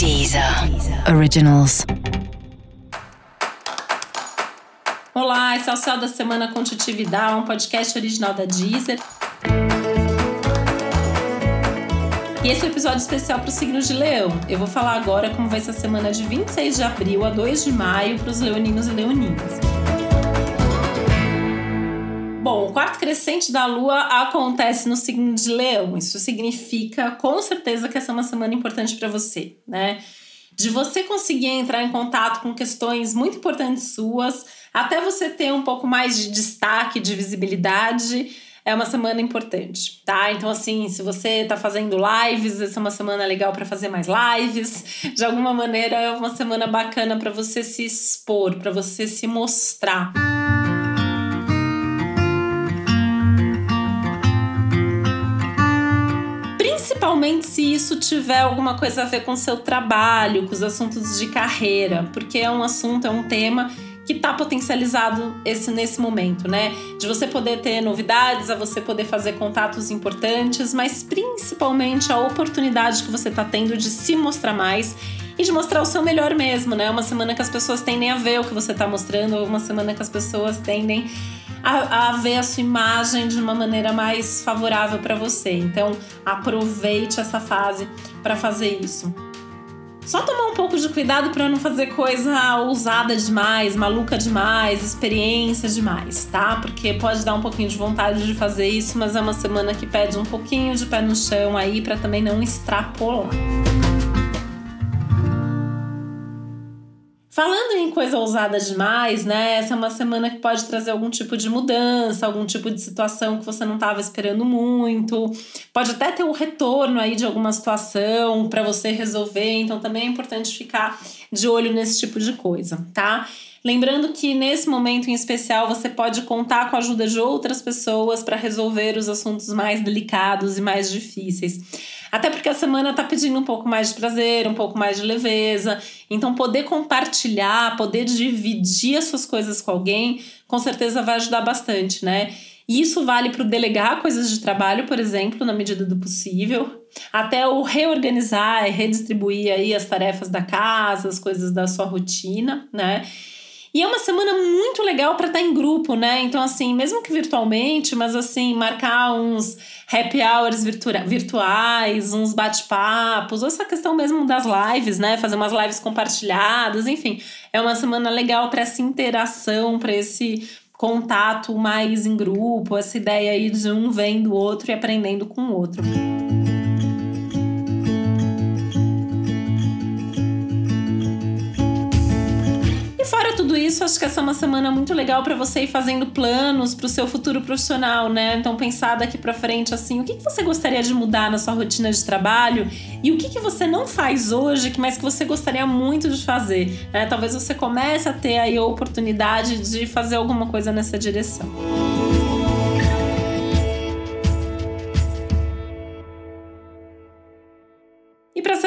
Deezer Originals. Olá, esse é o Céu da Semana com Titividade, um podcast original da Deezer. E esse é um episódio especial para o signo de Leão. Eu vou falar agora como vai ser a semana de 26 de abril a 2 de maio para os leoninos e leoninas. Crescente da Lua acontece no signo de Leão. Isso significa, com certeza, que essa é uma semana importante para você, né? De você conseguir entrar em contato com questões muito importantes suas, até você ter um pouco mais de destaque, de visibilidade, é uma semana importante, tá? Então, assim, se você tá fazendo lives, essa é uma semana legal para fazer mais lives. De alguma maneira, é uma semana bacana para você se expor, para você se mostrar. Principalmente se isso tiver alguma coisa a ver com seu trabalho, com os assuntos de carreira, porque é um assunto, é um tema que está potencializado esse nesse momento, né? De você poder ter novidades, a você poder fazer contatos importantes, mas principalmente a oportunidade que você está tendo de se mostrar mais e de mostrar o seu melhor mesmo, né? Uma semana que as pessoas tendem a ver o que você está mostrando, ou uma semana que as pessoas tendem a, a ver a sua imagem de uma maneira mais favorável para você. Então, aproveite essa fase para fazer isso. Só tomar um pouco de cuidado para não fazer coisa ousada demais, maluca demais, experiência demais, tá? Porque pode dar um pouquinho de vontade de fazer isso, mas é uma semana que pede um pouquinho de pé no chão aí para também não extrapolar. Falando em coisa ousada demais, né? Essa é uma semana que pode trazer algum tipo de mudança, algum tipo de situação que você não estava esperando muito. Pode até ter um retorno aí de alguma situação para você resolver, então também é importante ficar de olho nesse tipo de coisa, tá? Lembrando que nesse momento em especial você pode contar com a ajuda de outras pessoas para resolver os assuntos mais delicados e mais difíceis. Até porque a semana tá pedindo um pouco mais de prazer, um pouco mais de leveza. Então, poder compartilhar, poder dividir as suas coisas com alguém, com certeza vai ajudar bastante, né? E isso vale para o delegar coisas de trabalho, por exemplo, na medida do possível, até o reorganizar e redistribuir aí as tarefas da casa, as coisas da sua rotina, né? E é uma semana muito legal para estar tá em grupo, né? Então, assim, mesmo que virtualmente, mas assim, marcar uns happy hours virtua virtuais, uns bate-papos, ou essa questão mesmo das lives, né? Fazer umas lives compartilhadas, enfim. É uma semana legal para essa interação, para esse contato mais em grupo, essa ideia aí de um vendo o outro e aprendendo com o outro. Fora tudo isso, acho que essa é uma semana muito legal para você ir fazendo planos para o seu futuro profissional, né? Então pensar daqui para frente assim, o que, que você gostaria de mudar na sua rotina de trabalho e o que, que você não faz hoje, mas que você gostaria muito de fazer, né? Talvez você comece a ter aí a oportunidade de fazer alguma coisa nessa direção.